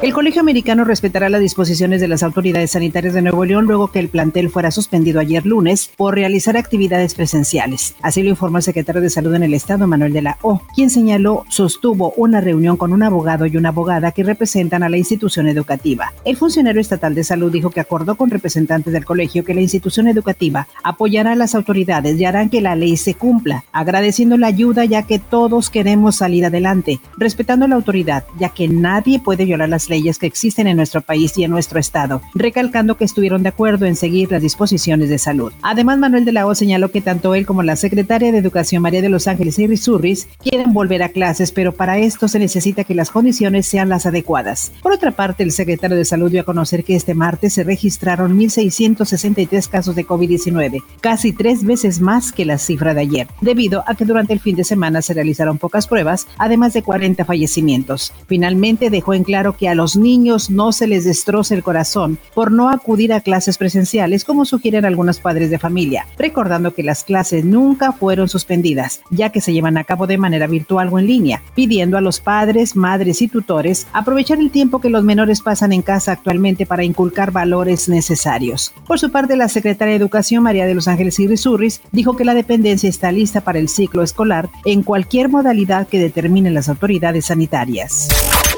El Colegio Americano respetará las disposiciones de las autoridades sanitarias de Nuevo León luego que el plantel fuera suspendido ayer lunes por realizar actividades presenciales. Así lo informó el secretario de Salud en el Estado, Manuel de la O, quien señaló sostuvo una reunión con un abogado y una abogada que representan a la institución educativa. El funcionario estatal de salud dijo que acordó con representantes del colegio que la institución educativa apoyará a las autoridades y harán que la ley se cumpla, agradeciendo la ayuda ya que todos queremos salir adelante, respetando la autoridad, ya que nadie puede violar las leyes que existen en nuestro país y en nuestro estado, recalcando que estuvieron de acuerdo en seguir las disposiciones de salud. Además, Manuel de la O señaló que tanto él como la secretaria de Educación María de los Ángeles y Surris quieren volver a clases, pero para esto se necesita que las condiciones sean las adecuadas. Por otra parte, el secretario de Salud dio a conocer que este martes se registraron 1.663 casos de COVID-19, casi tres veces más que la cifra de ayer, debido a que durante el fin de semana se realizaron pocas pruebas, además de 40 fallecimientos. Finalmente dejó en claro que a los niños no se les destroce el corazón por no acudir a clases presenciales como sugieren algunos padres de familia, recordando que las clases nunca fueron suspendidas, ya que se llevan a cabo de manera virtual o en línea, pidiendo a los padres, madres y tutores aprovechar el tiempo que los menores pasan en casa actualmente para inculcar valores necesarios. Por su parte, la secretaria de Educación María de los Ángeles Irrisurris dijo que la dependencia está lista para el ciclo escolar en cualquier modalidad que determinen las autoridades sanitarias.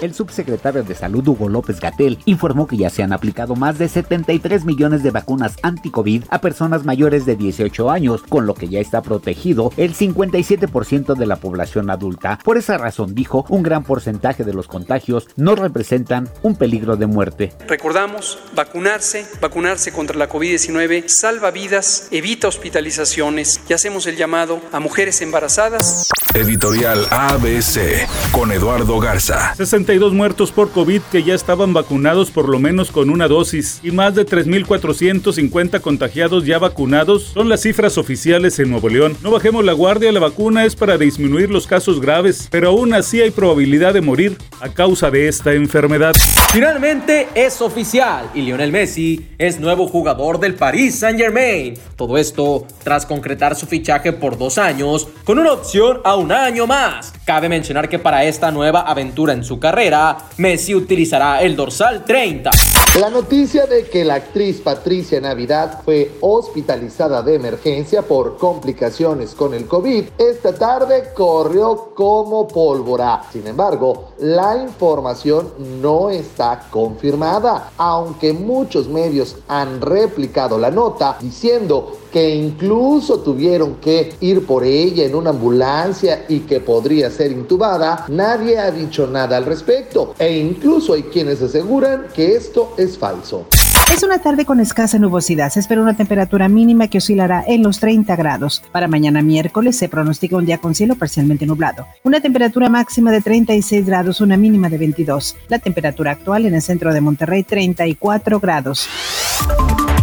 El subsecretario de Salud Hugo López Gatel informó que ya se han aplicado más de 73 millones de vacunas anti-COVID a personas mayores de 18 años, con lo que ya está protegido el 57% de la población adulta. Por esa razón, dijo, un gran porcentaje de los contagios no representan un peligro de muerte. Recordamos, vacunarse, vacunarse contra la COVID-19 salva vidas, evita hospitalizaciones y hacemos el llamado a mujeres embarazadas. Editorial ABC con Eduardo Garza. 62 muertos por COVID que ya estaban vacunados por lo menos con una dosis y más de 3.450 contagiados ya vacunados son las cifras oficiales en Nuevo León. No bajemos la guardia, la vacuna es para disminuir los casos graves, pero aún así hay probabilidad de morir a causa de esta enfermedad. Finalmente es oficial y Lionel Messi es nuevo jugador del Paris Saint Germain. Todo esto tras concretar su fichaje por dos años con una opción a un año más. Cabe mencionar que para esta nueva aventura en su carrera, Messi utilizará el dorsal 30. La noticia de que la actriz Patricia Navidad fue hospitalizada de emergencia por complicaciones con el COVID esta tarde corrió como pólvora. Sin embargo, la información no está confirmada, aunque muchos medios han replicado la nota diciendo que incluso tuvieron que ir por ella en una ambulancia y que podría ser intubada, nadie ha dicho nada al respecto e incluso hay quienes aseguran que esto es falso. Es una tarde con escasa nubosidad. Se espera una temperatura mínima que oscilará en los 30 grados. Para mañana miércoles se pronostica un día con cielo parcialmente nublado. Una temperatura máxima de 36 grados, una mínima de 22. La temperatura actual en el centro de Monterrey 34 grados.